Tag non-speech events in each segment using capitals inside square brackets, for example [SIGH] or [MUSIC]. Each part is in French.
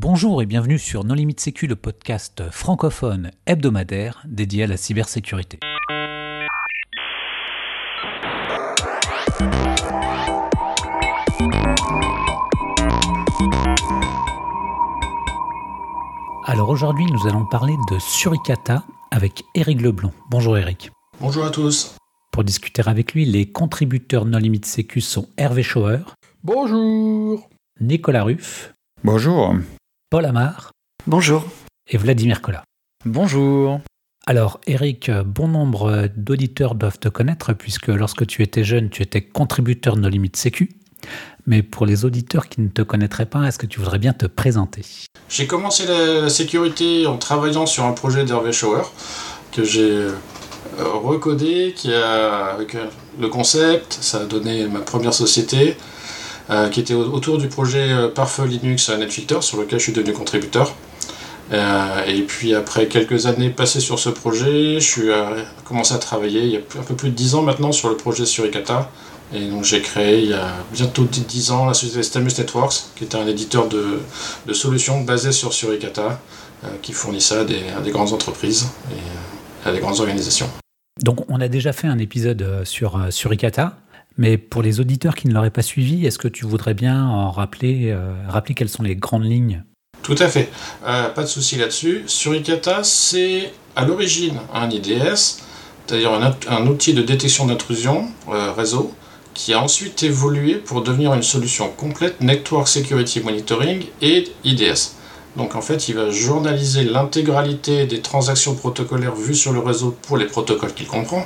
Bonjour et bienvenue sur Non Limite Sécu, le podcast francophone hebdomadaire dédié à la cybersécurité. Alors aujourd'hui, nous allons parler de Suricata avec Eric Leblond. Bonjour Eric. Bonjour à tous. Pour discuter avec lui, les contributeurs Non Limite Sécu sont Hervé Schauer. Bonjour. Nicolas Ruff. Bonjour. Paul Amar. Bonjour. Et Vladimir Collat. Bonjour. Alors, Eric, bon nombre d'auditeurs doivent te connaître puisque lorsque tu étais jeune, tu étais contributeur No Limite Sécu. Mais pour les auditeurs qui ne te connaîtraient pas, est-ce que tu voudrais bien te présenter? J'ai commencé la, sécurité en travaillant sur un projet d'Hervé Schauer que j'ai euh, recodé, qui a, avec euh, le concept, ça a donné ma première société. Euh, qui était autour du projet euh, Parfait Linux NetFilter, sur lequel je suis devenu contributeur. Euh, et puis après quelques années passées sur ce projet, je suis commencé à travailler il y a un peu plus de 10 ans maintenant sur le projet Suricata. Et donc j'ai créé il y a bientôt 10 ans la société Stamus Networks, qui était un éditeur de, solutions basées sur Suricata, qui à des, à des, grandes entreprises et à des grandes organisations. Donc on a déjà fait un épisode sur Suricata. Mais pour les auditeurs qui ne l'auraient pas suivi, est-ce que tu voudrais bien en rappeler, euh, quelles sont les grandes lignes? Tout à fait. Euh, pas de souci là-dessus. Suricata, c'est à l'origine un IDS, c'est-à-dire un, outil de détection d'intrusion euh, réseau, qui a ensuite évolué pour devenir une solution complète Network Security Monitoring et IDS. Donc en fait, il va journaliser l'intégralité des transactions protocolaires vues sur le réseau pour les protocoles qu'il comprend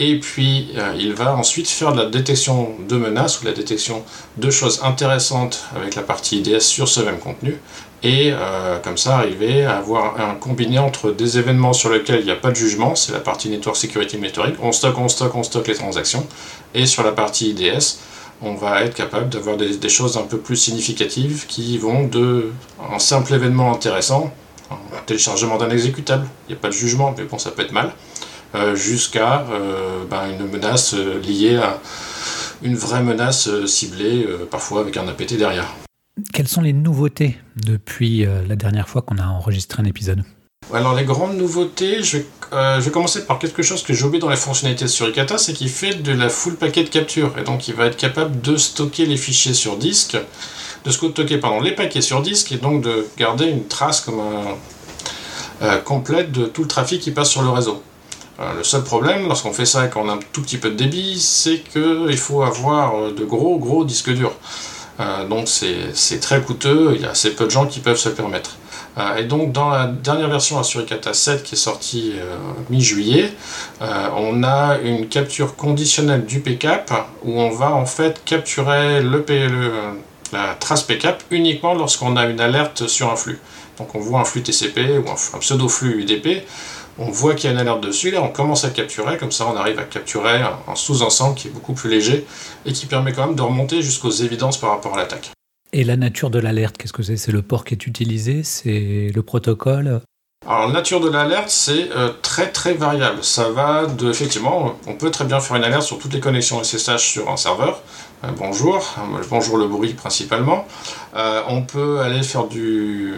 et puis euh, il va ensuite faire de la détection de menaces ou de la détection de choses intéressantes avec la partie IDS sur ce même contenu, et euh, comme ça arriver à avoir un combiné entre des événements sur lesquels il n'y a pas de jugement, c'est la partie Network Security Monitoring, on stocke, on stocke, on stocke les transactions, et sur la partie IDS, on va être capable d'avoir des, des, choses un peu plus significatives qui vont de un simple événement intéressant, un téléchargement d'un exécutable, il n'y a pas de jugement, mais bon ça peut être mal, jusqu'à euh, ben, une menace euh, liée à une vraie menace ciblée, parfois avec un APT derrière. Quelles sont les nouveautés depuis la dernière fois qu'on a enregistré un épisode? Alors les grandes nouveautés, je vais, commencer par quelque chose que j'ai oublié dans les fonctionnalités de Suricata, c'est qu'il fait de la full packet capture, et donc il va être capable de stocker les fichiers sur disque, de stocker pardon, les paquets sur disque, et donc de garder une trace comme complète de tout le trafic qui passe sur le réseau. Euh, le seul problème, lorsqu'on fait ça et qu'on a un tout petit peu de débit, c'est qu'il faut avoir euh, de gros gros disques durs. Euh, donc c'est très coûteux, il y a assez peu de gens qui peuvent se permettre. et donc dans la dernière version Asuricata 7 qui est sortie mi-juillet, on a une capture conditionnelle du PCAP où on va en fait capturer le, la trace PCAP uniquement lorsqu'on a une alerte sur un flux. Donc on voit un flux TCP ou un pseudo-flux UDP, on voit qu'il y a une alerte dessus, là on commence à capturer, comme ça on arrive à capturer un, sous-ensemble qui est beaucoup plus léger et qui permet quand même de remonter jusqu'aux évidences par rapport à l'attaque. Et la nature de l'alerte, qu'est-ce que c'est? C'est le port qui est utilisé? C'est le protocole? Alors, la nature de l'alerte, c'est euh, très très variable. Ça va de, effectivement, on peut très bien faire une alerte sur toutes les connexions SSH sur un serveur. Euh, bonjour, euh, bonjour le bruit principalement. on peut aller faire du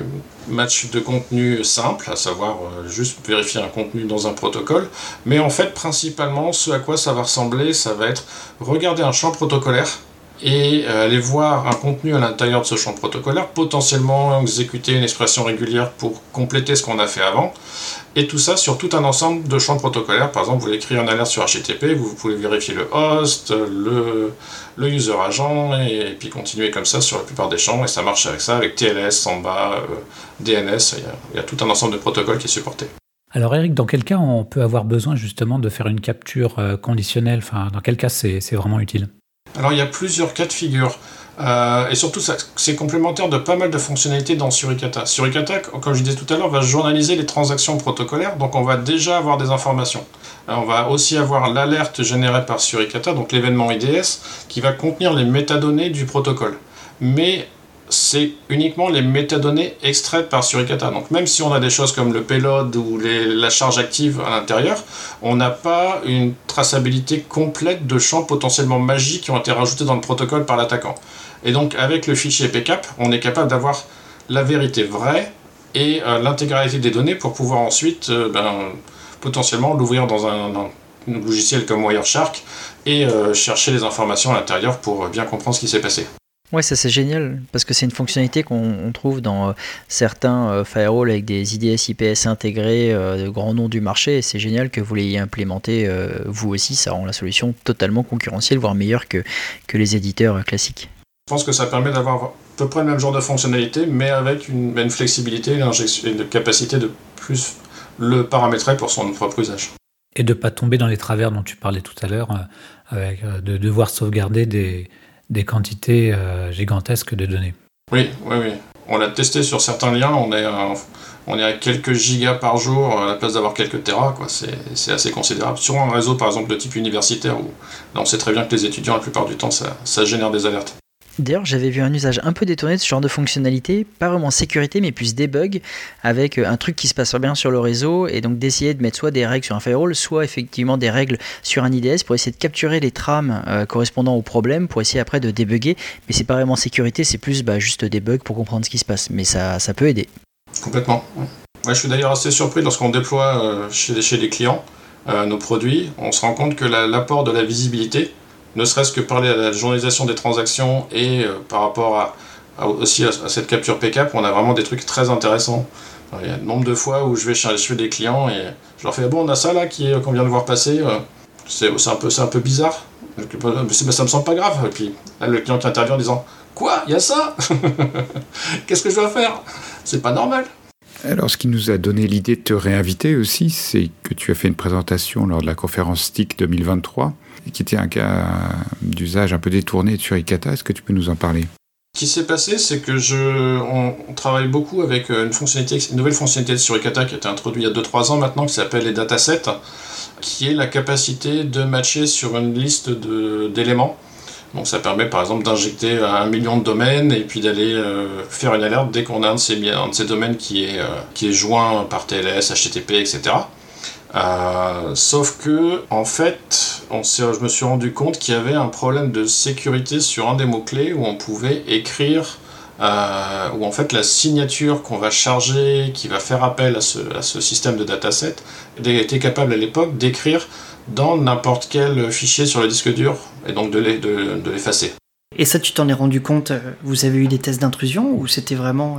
match de contenu simple, à savoir juste vérifier un contenu dans un protocole. Mais en fait, principalement, ce à quoi ça va ressembler, ça va être regarder un champ protocolaire et euh, aller voir un contenu à l'intérieur de ce champ protocolaire, potentiellement exécuter une expression régulière pour compléter ce qu'on a fait avant, et tout ça sur tout un ensemble de champs protocolaires. Par exemple, vous voulez écrire une alerte sur HTTP, vous pouvez vérifier le host, le, user agent, et, puis continuer comme ça sur la plupart des champs, et ça marche avec ça, avec TLS, Samba, euh, DNS, il y, a, il y a tout un ensemble de protocoles qui est supporté. Alors Eric, dans quel cas on peut avoir besoin justement de faire une capture euh, conditionnelle? Enfin, dans quel cas c'est vraiment utile? Alors il y a plusieurs cas de figure. Euh, et surtout, c'est complémentaire de pas mal de fonctionnalités dans Suricata. Suricata, comme je disais tout à l'heure, va journaliser les transactions protocolaires, donc on va déjà avoir des informations. Euh, on va aussi avoir l'alerte générée par Suricata, donc l'événement IDS, qui va contenir les métadonnées du protocole. Mais c'est uniquement les métadonnées extraites par Suricata. Donc même si on a des choses comme le payload ou la charge active à l'intérieur, on n'a pas une traçabilité complète de champs potentiellement magiques qui ont été rajoutés dans le protocole par l'attaquant. Et donc avec le fichier PCAP, on est capable d'avoir la vérité vraie et l'intégralité des données pour pouvoir ensuite ben, potentiellement l'ouvrir dans un, logiciel comme Wireshark et chercher les informations à l'intérieur pour bien comprendre ce qui s'est passé. Ouais, ça c'est génial parce que c'est une fonctionnalité qu'on trouve dans euh, certains euh, firewalls avec des IDS IPS intégrés euh, de grands noms du marché et c'est génial que vous l'ayez implémenté vous aussi. Ça rend la solution totalement concurrentielle, voire meilleure que, que les éditeurs classiques. Je pense que ça permet d'avoir à peu près le même genre de fonctionnalité, mais avec une, une flexibilité et une capacité de plus le paramétrer pour son propre usage. Et de ne pas tomber dans les travers dont tu parlais tout à l'heure, avec de devoir sauvegarder des, des quantités euh, gigantesques de données. Oui, oui, oui. On l'a testé sur certains liens, on est, on est à quelques gigas par jour à la place d'avoir quelques terras, quoi. C'est assez considérable. Sur un réseau, par exemple, de type universitaire, où on sait très bien que les étudiants, la plupart du temps, ça génère des alertes. D'ailleurs, j'avais vu un usage un peu détourné de ce genre de fonctionnalité, pas vraiment sécurité, mais plus debug, avec euh, un truc qui se passe bien sur le réseau, et donc d'essayer de mettre soit des règles sur un firewall, soit effectivement des règles sur un IDS pour essayer de capturer les trames euh, correspondant au problème, pour essayer après de débugger. Mais c'est pas vraiment sécurité, c'est plus bah, juste debug pour comprendre ce qui se passe. Mais ça, ça peut aider. Complètement. je suis d'ailleurs assez surpris lorsqu'on déploie euh, chez les clients nos produits, on se rend compte que l'apport de la visibilité, ne serait-ce que parler à la journalisation des transactions et euh, par rapport à, aussi à, cette capture PCAP, on a vraiment des trucs très intéressants. il y a un nombre de fois où je vais chez des clients et je leur fais bon on a ça là euh, qu'on vient de voir passer, euh, c'est un, peu, un peu bizarre, mais ça me semble pas grave. Et puis là le client qui intervient en disant quoi, il y a ça? [LAUGHS] Qu'est-ce que je dois faire? C'est pas normal. Alors, ce qui nous a donné l'idée de te réinviter aussi, c'est que tu as fait une présentation lors de la conférence TIC 2023 qui était un cas d'usage un peu détourné sur Ikata. Est-ce que tu peux nous en parler? Ce qui s'est passé, c'est que je, on, travaille beaucoup avec euh, une, fonctionnalité, une nouvelle fonctionnalité sur Ikata qui a été introduite il y a 2-3 ans maintenant, qui s'appelle les datasets, qui est la capacité de matcher sur une liste d'éléments. Donc ça permet par exemple d'injecter un million de domaines et puis d'aller euh, faire une alerte dès qu'on a un de ces, de ces domaines qui est, euh, qui est joint par TLS, HTTP, etc. Euh, sauf que, en fait, on je me suis rendu compte qu'il y avait un problème de sécurité sur un des mots-clés où on pouvait écrire, euh, où en fait la signature qu'on va charger, qui va faire appel à ce, système de dataset, était capable à l'époque d'écrire dans n'importe quel fichier sur le disque dur et donc de l'effacer. Et ça, tu t'en es rendu compte euh, Vous avez eu des tests d'intrusion ou c'était vraiment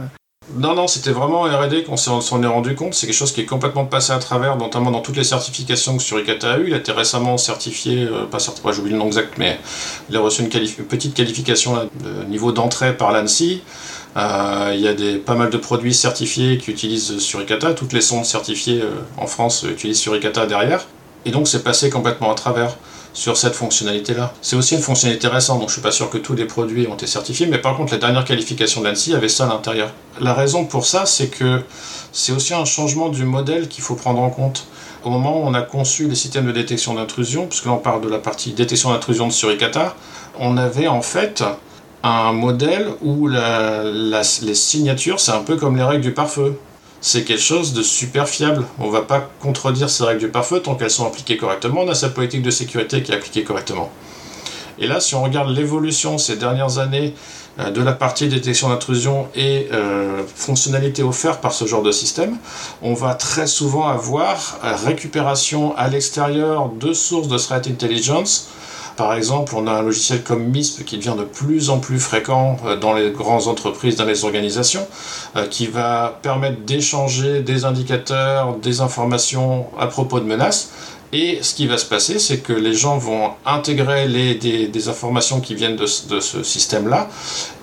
non, non, c'était vraiment RD qu'on s'en est rendu compte. C'est quelque chose qui est complètement passé à travers, notamment dans toutes les certifications que Suricata a eu. Il a été récemment certifié, euh, pas certifié, j'ai oublié le nom exact, mais il a reçu une, petite qualification de niveau d'entrée par l'ANSI. Euh, il y a des, pas mal de produits certifiés qui utilisent Suricata. Toutes les sondes certifiées euh, en France utilisent Suricata derrière. Et donc c'est passé complètement à travers sur cette fonctionnalité-là. C'est aussi une fonctionnalité récente, donc je suis pas sûr que tous les produits ont été certifiés, mais par contre, la dernière qualification de l'ANSI avait ça à l'intérieur. La raison pour ça, c'est que c'est aussi un changement du modèle qu'il faut prendre en compte. Au moment où on a conçu les systèmes de détection d'intrusion, puisque là on parle de la partie détection d'intrusion de Suricata, on avait en fait un modèle où les signatures, c'est un peu comme les règles du pare-feu c'est quelque chose de super fiable. On va pas contredire ces règles du pare-feu tant qu'elles sont appliquées correctement. On a sa politique de sécurité qui est appliquée correctement. Et là, si on regarde l'évolution ces dernières années euh, de la partie détection d'intrusion et euh, fonctionnalité offerte par ce genre de système, on va très souvent avoir euh, récupération à l'extérieur de sources de threat intelligence par exemple, on a un logiciel comme MISP qui devient de plus en plus fréquent euh, dans les grandes entreprises, dans les organisations, euh, qui va permettre d'échanger des indicateurs, des informations à propos de menaces. Et ce qui va se passer, c'est que les gens vont intégrer des, informations qui viennent de, ce système-là.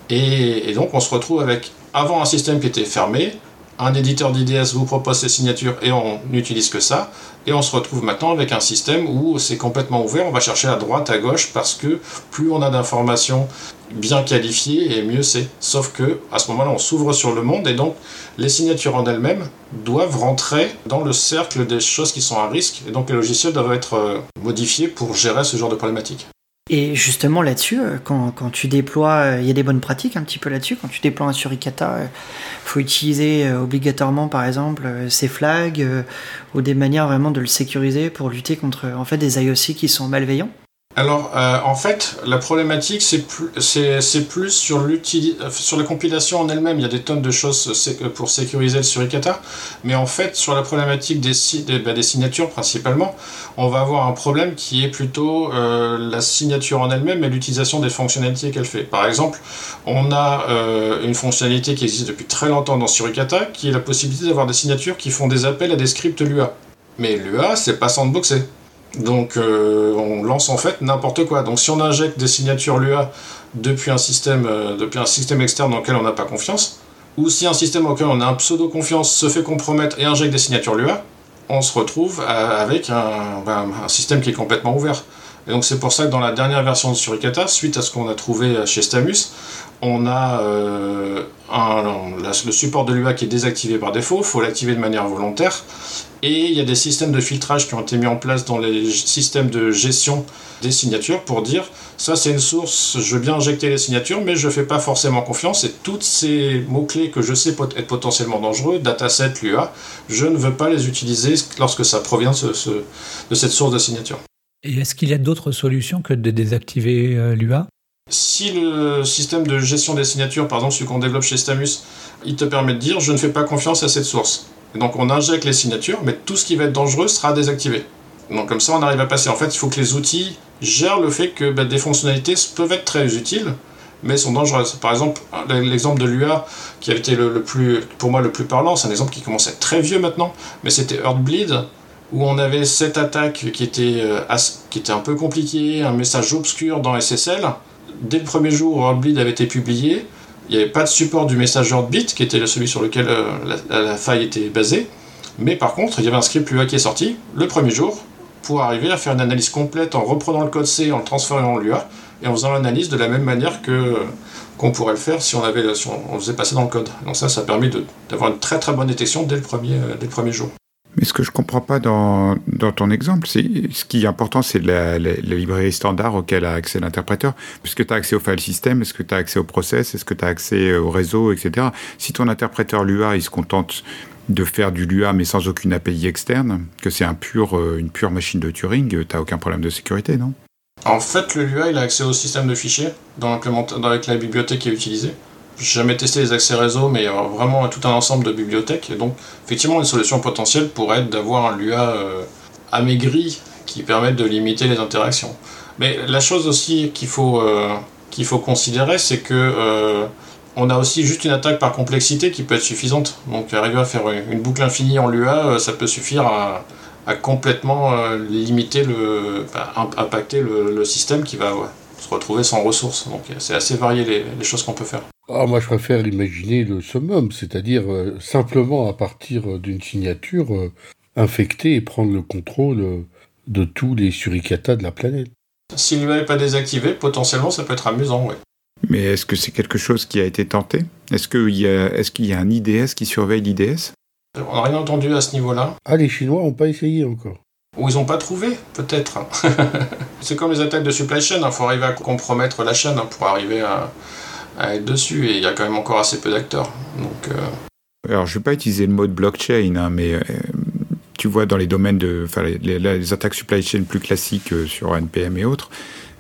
Et donc on se retrouve avec, avant un système qui était fermé, un éditeur d'IDS vous propose ses signatures et on n'utilise que ça. Et on se retrouve maintenant avec un système où c'est complètement ouvert, on va chercher à droite, à gauche, parce que plus on a d'informations bien qualifiées, et mieux c'est. Sauf que à ce moment-là, on s'ouvre sur le monde, et donc les signatures en elles-mêmes doivent rentrer dans le cercle des choses qui sont à risque, et donc les logiciels doivent être euh, modifiés pour gérer ce genre de problématiques. Et justement là-dessus, euh, quand, quand, tu déploies, euh, il y a des bonnes pratiques un petit peu là-dessus. Quand tu déploies un suricata, il euh, faut utiliser obligatoirement par exemple ces flags ou des manières vraiment de le sécuriser pour lutter contre en fait des IOC qui sont malveillants. Alors, euh, en fait, la problématique, c'est plus, c'est, plus sur, sur la compilation en elle-même. Il y a des tonnes de choses pour sécuriser le suricata. Mais en fait, sur la problématique des, bah, signatures principalement, on va avoir un problème qui est plutôt euh, la signature en elle-même et l'utilisation des fonctionnalités qu'elle fait. Par exemple, on a euh, une fonctionnalité qui existe depuis très longtemps dans Suricata, qui est la possibilité d'avoir des signatures qui font des appels à des scripts Lua. Mais Lua, c'est pas sandboxé. Donc euh, on lance en fait n'importe quoi. Donc si on injecte des signatures Lua depuis un système, euh, depuis un système externe dans lequel on n'a pas confiance, ou si un système auquel on a un pseudo confiance se fait compromettre et injecte des signatures Lua, on se retrouve avec un, ben, un système qui est complètement ouvert. Et donc c'est pour ça que dans la dernière version de Suricata, suite à ce qu'on a trouvé chez Stamus, on a euh, le support de l'UA qui est désactivé par défaut, il faut l'activer de manière volontaire. Et il y a des systèmes de filtrage qui ont été mis en place dans les systèmes de gestion des signatures pour dire ça c'est une source, je veux bien injecter les signatures, mais je ne fais pas forcément confiance. Et tous ces mots-clés que je sais être potentiellement dangereux, dataset, l'UA, je ne veux pas les utiliser lorsque ça provient de, cette source de signature. Et est-ce qu'il y a d'autres solutions que de désactiver euh, l'UA si le système de gestion des signatures, par exemple celui qu'on développe chez Stamus, il te permet de dire je ne fais pas confiance à cette source. Donc on injecte les signatures, mais tout ce qui va être dangereux sera désactivé. Donc comme ça on arrive à passer. En fait, il faut que les outils gèrent le fait que bah, des fonctionnalités peuvent être très utiles, mais sont dangereuses. Par exemple, l'exemple de l'UA qui a été le, plus, pour moi le plus parlant, c'est un exemple qui commence à être très vieux maintenant, mais c'était Earthbleed, où on avait cette attaque qui était, euh, qui était un peu compliquée, un message obscur dans SSL, dès le premier jour où Heartbleed avait été publié, il n'y avait pas de support du message Heartbeat, qui était celui sur lequel euh, la, faille était basée. Mais par contre, il y avait un script Lua qui est sorti le premier jour pour arriver à faire une analyse complète en reprenant le code C, en le transformant en Lua et en faisant l'analyse de la même manière que qu'on pourrait le faire si on avait on, faisait passer dans le code. Donc ça, ça a permis d'avoir une très très bonne détection dès le premier, euh, dès le premier jour. Mais ce que je ne comprends pas dans, ton exemple, c'est ce qui est important, c'est la, librairie standard auquel a accès l'interpréteur. Puisque tu as accès au file system, est-ce que tu as accès au process, est-ce que tu as accès au réseau, etc. Si ton interpréteur Lua, il se contente de faire du Lua mais sans aucune API externe, que c'est euh, une pure machine de Turing, tu n'as aucun problème de sécurité, non? En fait, le Lua, il a accès au système de fichiers dans la bibliothèque qui est utilisée jamais testé les accès réseau, mais euh, vraiment tout un ensemble de bibliothèques. Et donc, effectivement, une solution potentielle pourrait être d'avoir un Lua euh, amaigri qui permette de limiter les interactions. Mais la chose aussi qu'il faut, euh, qu'il faut considérer, c'est que on a aussi juste une attaque par complexité qui peut être suffisante. Donc, arriver à faire une boucle infinie en Lua, ça peut suffire à, complètement limiter le, impacter le, système qui va se retrouver sans ressources. Donc, c'est assez varié les choses qu'on peut faire. Ah, moi, je préfère imaginer le summum, c'est-à-dire euh, simplement à partir d'une signature euh, infecter et prendre le contrôle euh, de tous les suricata de la planète. S'il n'est pas désactivé, potentiellement, ça peut être amusant, oui. Mais est-ce que c'est quelque chose qui a été tenté? Est-ce qu'il y, a, est qu'il y a un IDS qui surveille l'IDS On n'a rien entendu à ce niveau-là. Ah, les Chinois n'ont pas essayé encore. Ou ils n'ont pas trouvé, peut-être. [LAUGHS] c'est comme les attaques de supply chain, il hein. faut arriver à compromettre la chaîne hein, pour arriver à, à être dessus et il y a quand même encore assez peu d'acteurs. Donc, euh, Alors, je ne vais pas utiliser le mot blockchain, hein, mais euh, tu vois, dans les domaines de. les, attaques supply chain plus classiques euh, sur NPM et autres,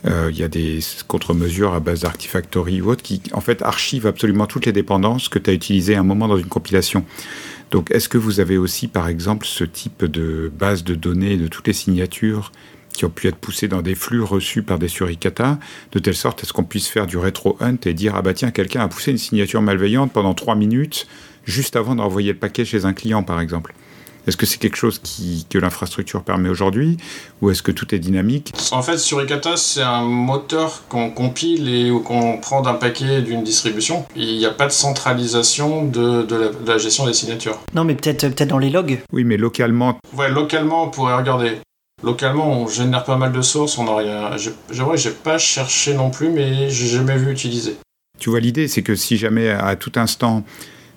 il y a des contre-mesures à base d'Artifactory ou autres qui, en fait, archivent absolument toutes les dépendances que tu as utilisées à un moment dans une compilation. Donc, est-ce que vous avez aussi, par exemple, ce type de base de données de toutes les signatures qui ont pu être poussés dans des flux reçus par des suricata, de telle sorte à ce qu'on puisse faire du rétro-hunt et dire ah bah tiens, quelqu'un a poussé une signature malveillante pendant trois minutes juste avant d'envoyer le paquet chez un client, par exemple. Est-ce que c'est quelque chose qui, que l'infrastructure permet aujourd'hui ou est-ce que tout est dynamique? En fait, Suricata, c'est un moteur qu'on compile et qu'on prend d'un paquet d'une distribution. Il n'y a pas de centralisation de, de, la, gestion des signatures. Non, mais peut-être peut dans les logs. Oui, mais localement. Ouais, localement, on pourrait regarder. Localement, on génère pas mal de sources. On a rien. J'avoue, j'ai pas cherché non plus, mais j'ai jamais vu utiliser. Tu vois, l'idée, c'est que si jamais à tout instant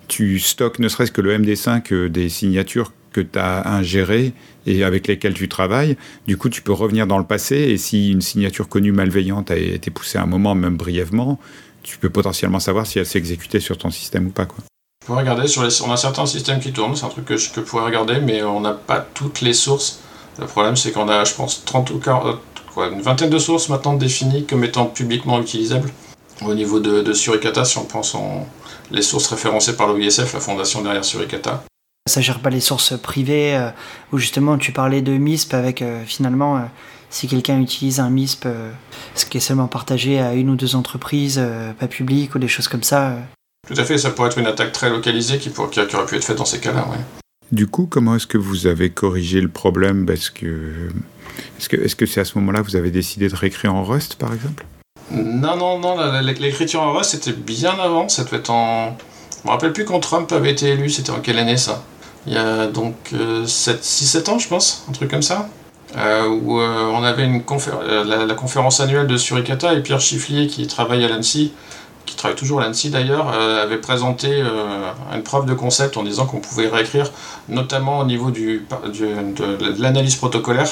tu stockes ne serait-ce que le MD5 euh, des signatures que tu as ingérées et avec lesquelles tu travailles, du coup, tu peux revenir dans le passé et si une signature connue malveillante a été poussée à un moment, même brièvement, tu peux potentiellement savoir si elle s'est exécutée sur ton système ou pas. Quoi. Je peux regarder, sur les... on a certains systèmes qui tournent, c'est un truc que je pourrais regarder, mais on n'a pas toutes les sources le problème, c'est qu'on a, je pense, 30 ou 40, quoi, une vingtaine de sources maintenant définies comme étant publiquement utilisables. Au niveau de, de Suricata, si on pense en les sources référencées par l'OISF, la fondation derrière Suricata. Ça gère pas les sources privées, euh, où justement tu parlais de MISP avec euh, finalement, euh, si quelqu'un utilise un MISP, ce qui est seulement partagé à une ou deux entreprises, pas publiques ou des choses comme ça. Tout à fait, ça pourrait être une attaque très localisée qui, aurait pu être faite dans ces cas-là. Ouais. Du coup, comment est-ce que vous avez corrigé le problème? Est-ce que est-ce que c'est -ce c'est à ce moment-là que vous avez décidé de réécrire en Rust, par exemple? Non, non, non. L'écriture en Rust, c'était bien avant. Ça devait être en... Je me rappelle plus quand Trump avait été élu. C'était en quelle année, ça? Il y a donc 6-7 ans, je pense. Un truc comme ça. Euh, où euh, on avait euh, la, la, conférence annuelle de Suricata et Pierre Chifflier qui travaille à l'ANSI qui travaille toujours à l'ANSI d'ailleurs, euh, avait présenté euh, une preuve de concept en disant qu'on pouvait réécrire, notamment au niveau du, de, l'analyse protocolaire,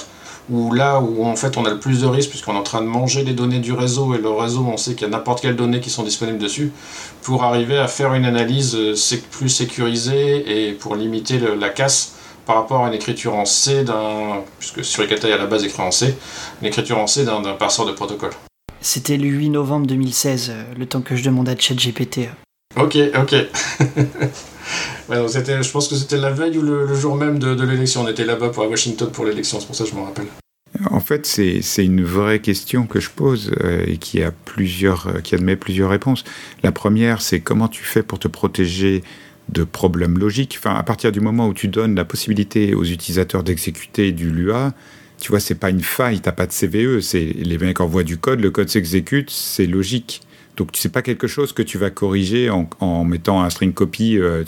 où là où en fait on a le plus de risques puisqu'on est en train de manger les données du réseau et le réseau on sait qu'il y a n'importe quelles données qui sont disponibles dessus pour arriver à faire une analyse euh, plus sécurisée et pour limiter la casse par rapport à une écriture en C d'un puisque Suricata est à la base écrit en C une écriture en C d'un parseur de protocole. C'était le 8 novembre 2016, euh, le temps que je demandais à ChatGPT. Ok, ok. [LAUGHS] je pense que c'était la veille ou le, jour même de, l'élection. On était là-bas pour à Washington pour l'élection, c'est pour ça que je m'en rappelle. En fait, c'est une vraie question que je pose euh, et qui, a plusieurs, euh, qui admet plusieurs réponses. La première, c'est comment tu fais pour te protéger de problèmes logiques? Enfin, à partir du moment où tu donnes la possibilité aux utilisateurs d'exécuter du LUA, tu vois, c'est pas une faille, t'as pas de CVE, c'est les mecs envoient du code, le code s'exécute, c'est logique. Donc c'est pas quelque chose que tu vas corriger en, mettant un string copy, euh.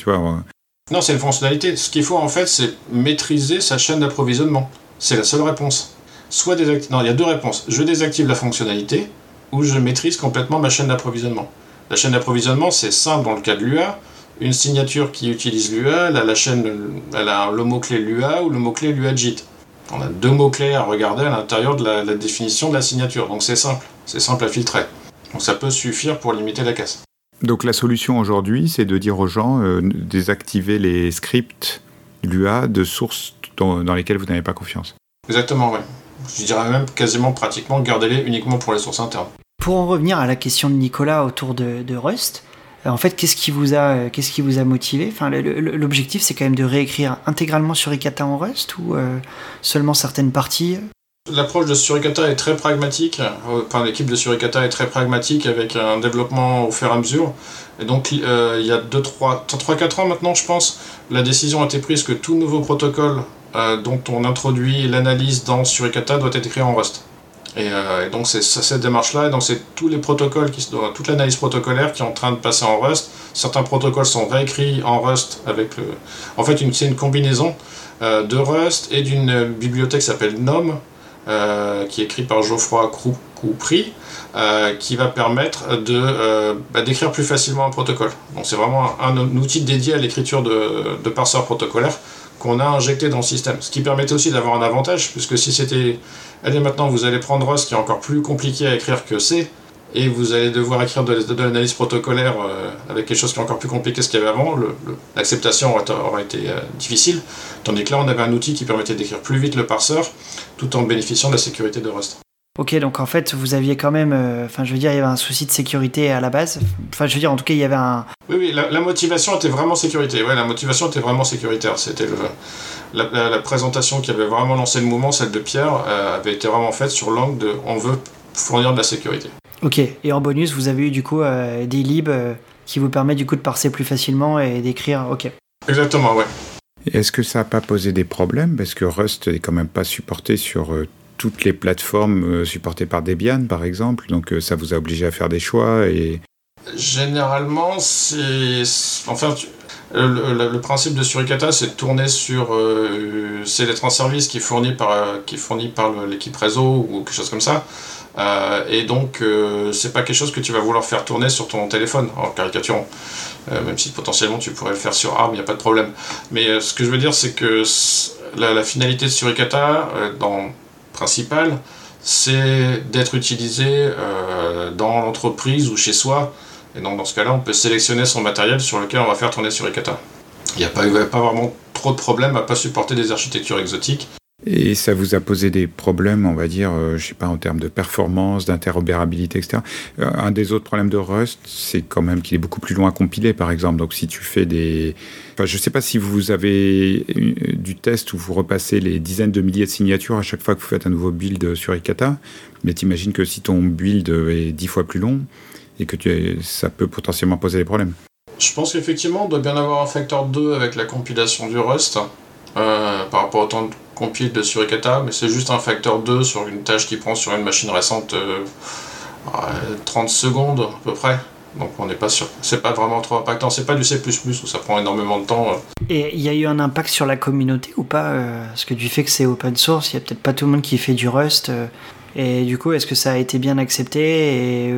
Non, c'est une fonctionnalité. Ce qu'il faut en fait, c'est maîtriser sa chaîne d'approvisionnement. C'est la seule réponse. Soit désactiver. Non, il y a deux réponses. Je désactive la fonctionnalité ou je maîtrise complètement ma chaîne d'approvisionnement. La chaîne d'approvisionnement, c'est simple dans le cas de l'UA. Une signature qui utilise l'UA, elle a la chaîne, elle a le mot-clé l'UA ou le mot-clé l'UAJIT on a deux mots-clés à regarder à l'intérieur de la, définition de la signature. Donc c'est simple, c'est simple à filtrer. Donc ça peut suffire pour limiter la casse. Donc la solution aujourd'hui, c'est de dire aux gens, euh, désactiver les scripts l'UA de sources dans, lesquelles vous n'avez pas confiance. Exactement, oui. Je dirais même quasiment pratiquement, gardez-les uniquement pour les sources internes. Pour en revenir à la question de Nicolas autour de Rust, euh, en fait, qu'est-ce qui vous a, euh, motivé? L'objectif, c'est quand même de réécrire intégralement Suricata en Rust ou euh, seulement certaines parties? L'approche de Suricata est très pragmatique. Enfin, l'équipe de Suricata est très pragmatique avec un développement au fur et à mesure. Et donc, il y a 3-4 ans maintenant, je pense, la décision a été prise que tout nouveau protocole dont on introduit l'analyse dans Suricata doit être écrit en Rust. Euh, et, donc c'est cette démarche-là, donc c'est tous les protocoles, toute l'analyse protocolaire qui est en train de passer en Rust. Certains protocoles sont réécrits en Rust avec le... En fait, c'est une combinaison euh, de Rust et d'une bibliothèque qui s'appelle GNOME, euh, qui est écrite par Geoffroy Coupry, qui va permettre bah, d'écrire plus facilement un protocole. Donc c'est vraiment un, outil dédié à l'écriture de, de parseurs protocolaires qu'on a injecté dans le système. Ce qui permettait aussi d'avoir un avantage, puisque si c'était Allez, maintenant, vous allez prendre Rust, qui est encore plus compliqué à écrire que C, et vous allez devoir écrire de, l'analyse protocolaire euh, avec quelque chose qui est encore plus compliqué que ce qu'il y avait avant. L'acceptation aura, été euh, difficile, tandis que là, on avait un outil qui permettait d'écrire plus vite le parseur, tout en bénéficiant de la sécurité de Rust. Ok, donc en fait, vous aviez quand même, euh, enfin, je veux dire, il y avait un souci de sécurité à la base. Enfin, je veux dire, en tout cas, il y avait un. Oui, oui, la, motivation était vraiment sécurité. Ouais, la motivation était vraiment sécuritaire. C'était le, la, présentation qui avait vraiment lancé le mouvement, celle de Pierre, euh, avait été vraiment faite sur l'angle de on veut fournir de la sécurité. Ok, et en bonus, vous avez eu du coup euh, des libs qui vous permettent du coup de parser plus facilement et d'écrire. Ok. Exactement, ouais. Est-ce que ça n'a pas posé des problèmes? Parce que Rust n'est quand même pas supporté sur toutes les plateformes euh, supportées par Debian, par exemple. Donc euh, ça vous a obligé à faire des choix et Généralement, c'est enfin le, principe de Suricata, c'est de tourner sur euh, c'est d'être un service qui est fourni par qui est fourni par l'équipe réseau ou quelque chose comme ça. et donc, c'est pas quelque chose que tu vas vouloir faire tourner sur ton téléphone en caricaturant. même si potentiellement tu pourrais le faire sur ARM, il n'y a pas de problème. Mais ce que je veux dire, c'est que la, la, finalité de Suricata, dans principal, c'est d'être utilisé euh, dans l'entreprise ou chez soi. Et donc dans ce cas-là, on peut sélectionner son matériel sur lequel on va faire tourner sur Ekata. Il n'y a pas, pas vraiment trop de problèmes à pas supporter des architectures exotiques. Et ça vous a posé des problèmes, on va dire, euh, je sais pas, en termes de performance, d'interopérabilité, etc. Euh, un des autres problèmes de Rust, c'est quand même qu'il est beaucoup plus loin à compiler, par exemple. Donc si tu fais des... Enfin, je sais pas si vous avez du test où vous repassez les dizaines de milliers de signatures à chaque fois que vous faites un nouveau build sur Ikata, mais t'imagines que si ton build est dix fois plus long, et que tu ça peut potentiellement poser des problèmes. Je pense qu'effectivement, on doit bien avoir un facteur 2 avec la compilation du Rust, euh, par rapport au temps de compile de Suricata, mais c'est juste un facteur 2 sur une tâche qui prend sur une machine récente 30 euh, secondes à peu près. Donc on n'est pas sûr. C'est pas vraiment trop impactant. C'est pas du C++ où ça prend énormément de temps. Euh. Et il y a eu un impact sur la communauté ou pas Parce que du fait que c'est open source, il y a peut-être pas tout le monde qui fait du Rust. Et du coup, est-ce que ça a été bien accepté et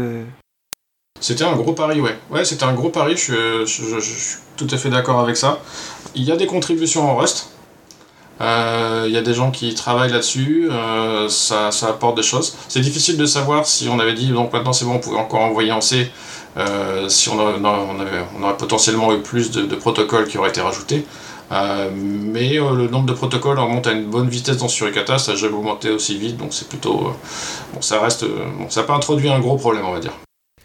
c'était un gros pari, ouais. Ouais, c'était un gros pari, je, suis tout à fait d'accord avec ça. Il y a des contributions en Rust. Euh, il y a des gens qui travaillent là-dessus, euh, ça, apporte des choses. C'est difficile de savoir si on avait dit, donc maintenant c'est bon, on pouvait encore envoyer en C, euh, si on, aurait potentiellement eu plus de, protocoles qui auraient été rajoutés. mais le nombre de protocoles remonte à une bonne vitesse dans Suricata, ça n'a jamais augmenté aussi vite, donc c'est plutôt. bon, ça reste. bon, ça n'a pas introduit un gros problème, on va dire.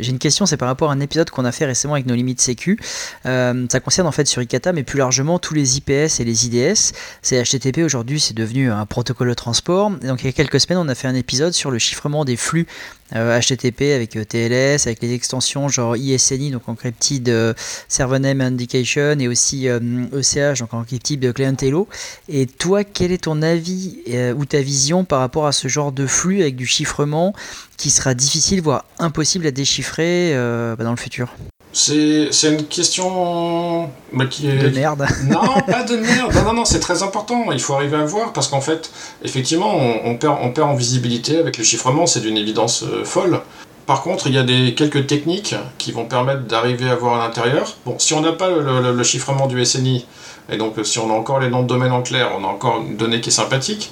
J'ai une question, c'est par rapport à un épisode qu'on a fait récemment avec nos limites sécu. Euh, ça concerne en fait sur Ikata, mais plus largement tous les IPS et les IDS. C'est HTTP aujourd'hui, c'est devenu un protocole de transport. Donc il y a quelques semaines, on a fait un épisode sur le chiffrement des flux HTTP euh, avec euh, TLS, avec les extensions genre ISNI, donc Encrypted euh, Server Name Indication, et aussi ECH, e donc Encrypted Client Hello. Et toi, quel est ton avis ou ta vision par rapport à ce genre de flux avec du chiffrement qui sera difficile, voire impossible à déchiffrer bah, dans le futur? C'est une question qui est... De merde. [LAUGHS] Non, pas de merde. Non, non, non, c'est très important. Il faut arriver à voir parce qu'en fait, effectivement, on, perd, on perd en visibilité avec le chiffrement. C'est d'une évidence euh, folle. Par contre, il y a des, quelques techniques qui vont permettre d'arriver à voir à l'intérieur. Bon, si on n'a pas le, chiffrement du SNI, et donc si on a encore les noms de domaine en clair, on a encore une donnée qui est sympathique.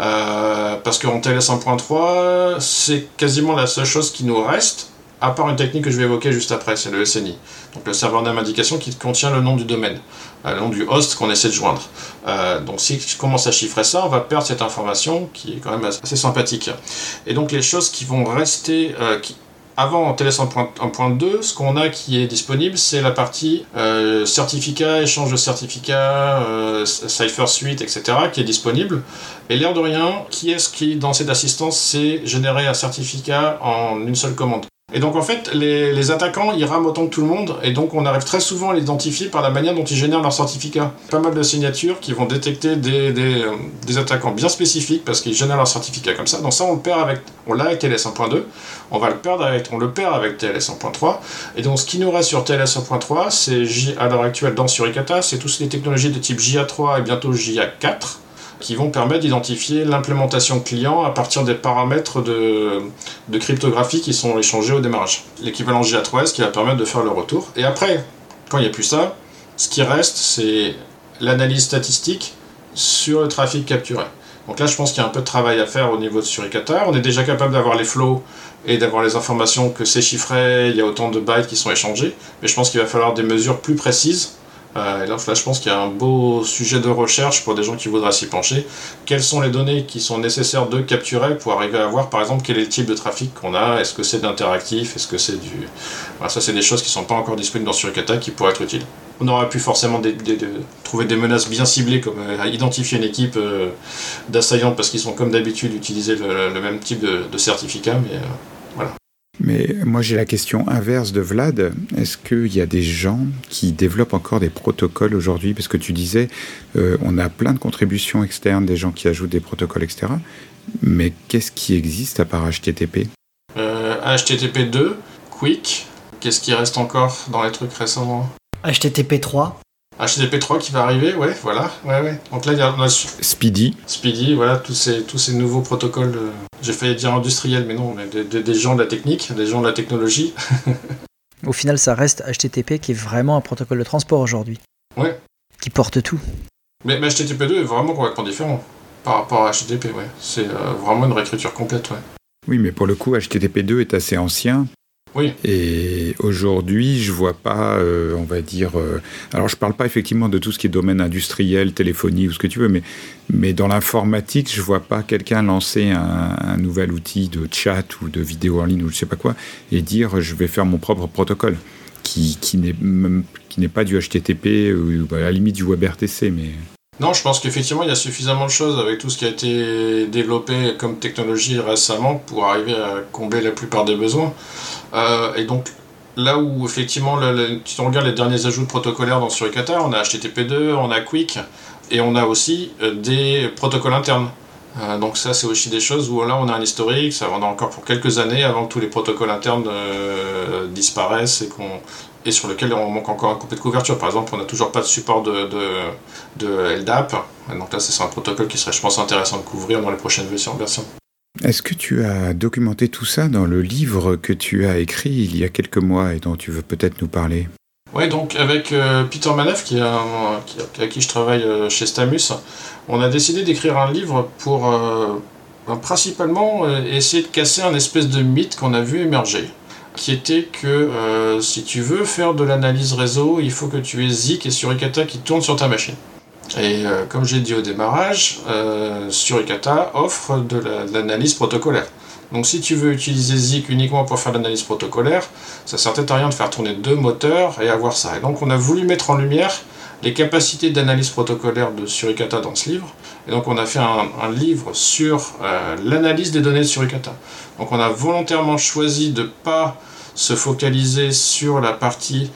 Euh, parce qu'en TLS 1.3, c'est quasiment la seule chose qui nous reste à part une technique que je vais évoquer juste après, c'est le SNI. Donc le serveur name indication qui contient le nom du domaine, euh, le nom du host qu'on essaie de joindre. Euh, donc si je commence à chiffrer ça, on va perdre cette information qui est quand même assez sympathique. Et donc les choses qui vont rester, euh, qui, avant en TLS 1.2, ce qu'on a qui est disponible, c'est la partie certificat, échange de certificats, Cipher Suite, etc., qui est disponible. Et l'air de rien, qui est-ce qui, dans cette assistance, sait générer un certificat en une seule commande? Et donc en fait, les, attaquants, ils rament autant que tout le monde, et donc on arrive très souvent à l'identifier par la manière dont ils génèrent leur certificat. Pas mal de signatures qui vont détecter des, des, attaquants bien spécifiques parce qu'ils génèrent leur certificat comme ça. Donc ça, on le perd avec, on l'a avec TLS 1.2, on va le perdre avec, on le perd avec TLS 1.3. Et donc ce qui nous reste sur TLS 1.3, c'est à l'heure actuelle dans Suricata, c'est toutes les technologies de type JA3 et bientôt JA4 qui vont permettre d'identifier l'implémentation client à partir des paramètres de, cryptographie qui sont échangés au démarrage. L'équivalent GA3S qui va permettre de faire le retour. Et après, quand il n'y a plus ça, ce qui reste, c'est l'analyse statistique sur le trafic capturé. Donc là, je pense qu'il y a un peu de travail à faire au niveau de Suricata. On est déjà capable d'avoir les flows et d'avoir les informations que c'est chiffré, il y a autant de bytes qui sont échangés. Mais je pense qu'il va falloir des mesures plus précises euh, et là, je pense qu'il y a un beau sujet de recherche pour des gens qui voudraient s'y pencher. Quelles sont les données qui sont nécessaires de capturer pour arriver à voir, par exemple, quel est le type de trafic qu'on a? Est-ce que c'est d'interactif? Est-ce que c'est du... Ça, c'est des choses qui ne sont pas encore disponibles dans Suricata qui pourraient être utiles. On aurait pu forcément trouver des menaces bien ciblées, comme euh, identifier une équipe euh, d'assaillants parce qu'ils sont comme d'habitude utiliser le, même type de, certificat, mais. Mais moi j'ai la question inverse de Vlad. Est-ce qu'il y a des gens qui développent encore des protocoles aujourd'hui? Parce que tu disais, euh, on a plein de contributions externes, des gens qui ajoutent des protocoles, etc. Mais qu'est-ce qui existe à part HTTP HTTP 2, Quick. Qu'est-ce qui reste encore dans les trucs récents? HTTP 3. HTTP3 qui va arriver, ouais, voilà. Ouais, ouais. Donc là, il y a, Speedy. Speedy, voilà, tous ces, tous ces nouveaux protocoles. J'ai failli dire industriels, mais non, mais des, gens de la technique, des gens de la technologie. [LAUGHS] Au final, ça reste HTTP qui est vraiment un protocole de transport aujourd'hui. Ouais. Qui porte tout. Mais, HTTP2 est vraiment complètement différent par rapport à HTTP, ouais. C'est euh, vraiment une réécriture complète, ouais. Oui, mais pour le coup, HTTP2 est assez ancien Oui. Et aujourd'hui, je vois pas, euh, on va dire. euh, alors, je parle pas effectivement de tout ce qui est domaine industriel, téléphonie ou ce que tu veux, mais, mais dans l'informatique, je vois pas quelqu'un lancer un, un nouvel outil de chat ou de vidéo en ligne ou je sais pas quoi et dire je vais faire mon propre protocole qui, qui n'est pas du HTTP ou bah, à la limite du WebRTC, mais. Non, je pense qu'effectivement, il y a suffisamment de choses avec tout ce qui a été développé comme technologie récemment pour arriver à combler la plupart des besoins. Euh, et donc, là où effectivement, si on regarde les derniers ajouts protocolaires dans Suricata, on a HTTP2, on a Quick, et on a aussi euh, des protocoles internes. Euh, donc ça, c'est aussi des choses où là, on a un historique, ça va encore pour quelques années avant que tous les protocoles internes disparaissent et qu'on et sur lequel on manque encore un coupé de couverture. Par exemple, on n'a toujours pas de support de, de, de LDAP. Et donc là, c'est un protocole qui serait, je pense, intéressant de couvrir dans les prochaines versions. Est-ce que tu as documenté tout ça dans le livre que tu as écrit il y a quelques mois et dont tu veux peut-être nous parler? Oui, donc avec euh, Peter Manef, qui, est un- qui, avec qui je travaille euh, chez Stamus, on a décidé d'écrire un livre pour euh, ben, principalement essayer de casser un espèce de mythe qu'on a vu émerger, qui était que euh, si tu veux faire de l'analyse réseau, il faut que tu aies Zik et Suricata qui tournent sur ta machine. Et euh, comme j'ai dit au démarrage, euh, Suricata offre de la- de l'analyse protocolaire. Donc si tu veux utiliser Zik uniquement pour faire l'analyse protocolaire, ça sert peut-être à rien de faire tourner deux moteurs et avoir ça. Et donc on a voulu mettre en lumière les capacités d'analyse protocolaire de Suricata dans ce livre. Et donc on a fait un, livre sur euh, l'analyse des données de Suricata. Donc on a volontairement choisi de ne pas se focaliser sur la partie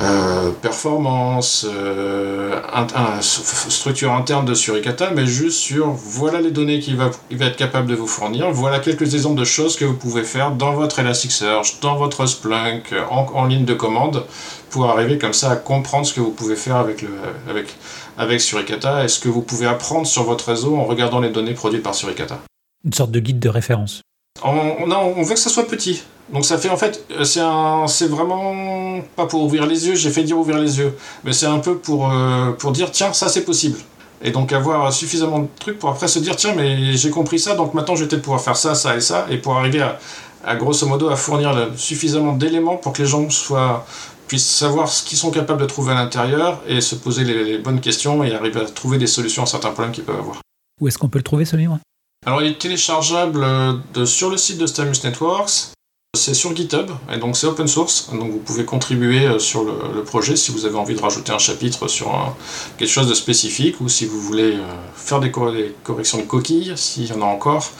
euh, performance, euh, un- structure interne de Suricata, mais juste sur voilà les données qu'il va, il va être capable de vous fournir, voilà quelques exemples de choses que vous pouvez faire dans votre Elasticsearch, dans votre Splunk, en, en ligne de commande, pour arriver comme ça à comprendre ce que vous pouvez faire avec, le, avec, avec Suricata et ce que vous pouvez apprendre sur votre réseau en regardant les données produites par Suricata. Une sorte de guide de référence. On, on, a- on veut que ça soit petit. Donc ça fait en fait, euh, c'est un, c'est vraiment pas pour ouvrir les yeux. J'ai fait dire ouvrir les yeux, mais c'est un peu pour euh, pour dire tiens ça c'est possible. Et donc avoir suffisamment de trucs pour après se dire tiens mais j'ai compris ça donc maintenant je vais peut-être pouvoir faire ça ça et ça et pour arriver à, à grosso modo à fournir le- suffisamment d'éléments pour que les gens soient puissent savoir ce qu'ils sont capables de trouver à l'intérieur et se poser les, les bonnes questions et arriver à trouver des solutions à certains problèmes qu'ils peuvent avoir. Où est-ce qu'on peut le trouver ce livre? Alors, il est téléchargeable euh, de- sur le site de Stamus Networks. C'est sur GitHub, et donc c'est open source. Donc, vous pouvez contribuer euh, sur le, le projet si vous avez envie de rajouter un chapitre sur un- quelque chose de spécifique ou si vous voulez euh, faire des, cor- des corrections de coquilles, s'il y en a encore.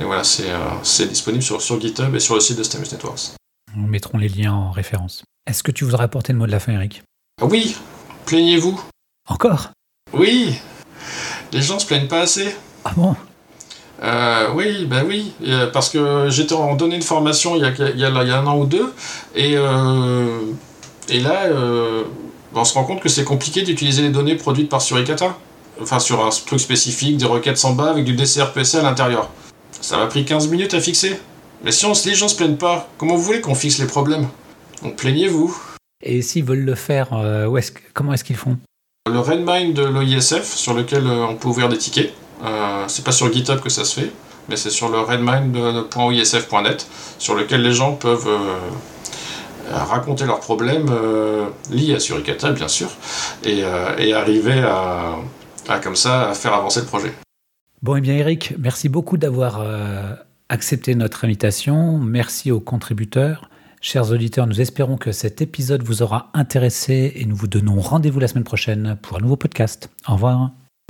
Et voilà, c'est euh, disponible sur, sur GitHub et sur le site de Stamus Networks. Nous mettrons les liens en référence. Est-ce que tu voudrais apporter le mot de la fin, Eric? Ah oui, plaignez-vous. Encore? Oui, les gens se plaignent pas assez. Ah bon? Euh, oui, ben oui, euh, parce que j'étais en donné de formation il y a, il y a- il y a un an ou deux, et, euh, et là, euh, on se rend compte que c'est compliqué d'utiliser les données produites par Suricata, enfin sur un truc spécifique, des requêtes Samba avec du DCRPC à l'intérieur. Ça m'a pris 15 minutes à fixer. Mais si on, les gens se plaignent pas, comment vous voulez qu'on fixe les problèmes? Donc plaignez-vous. Et s'ils veulent le faire, euh, où est-ce que- comment est-ce qu'ils font? Le Redmine de l'OISF, sur lequel euh, on peut ouvrir des tickets, euh, c'est pas sur GitHub que ça se fait, mais c'est sur le redmine.oisf.net, sur lequel les gens peuvent euh, raconter leurs problèmes euh, liés à Suricata, bien sûr, et, euh, et arriver à, comme ça, à faire avancer le projet. Bon, eh bien, Eric, merci beaucoup d'avoir accepté notre invitation. Merci aux contributeurs. Chers auditeurs, nous espérons que cet épisode vous aura intéressé et nous vous donnons rendez-vous la semaine prochaine pour un nouveau podcast. Au revoir.